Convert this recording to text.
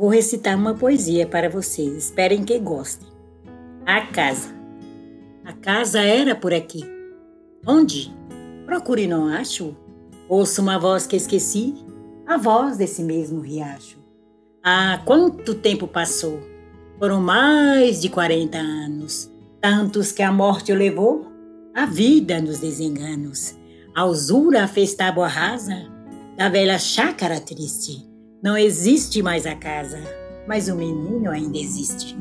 Vou recitar uma poesia para vocês. Esperem que gostem. A casa. A casa era por aqui. Onde? Procure não acho. Ouço uma voz que esqueci, a voz desse mesmo riacho. Ah, quanto tempo passou! Foram mais de 40 anos, tantos que a morte o levou, a vida nos desenganos. A usura fez tábua rasa da velha chácara triste não existe mais a casa, mas o menino ainda existe.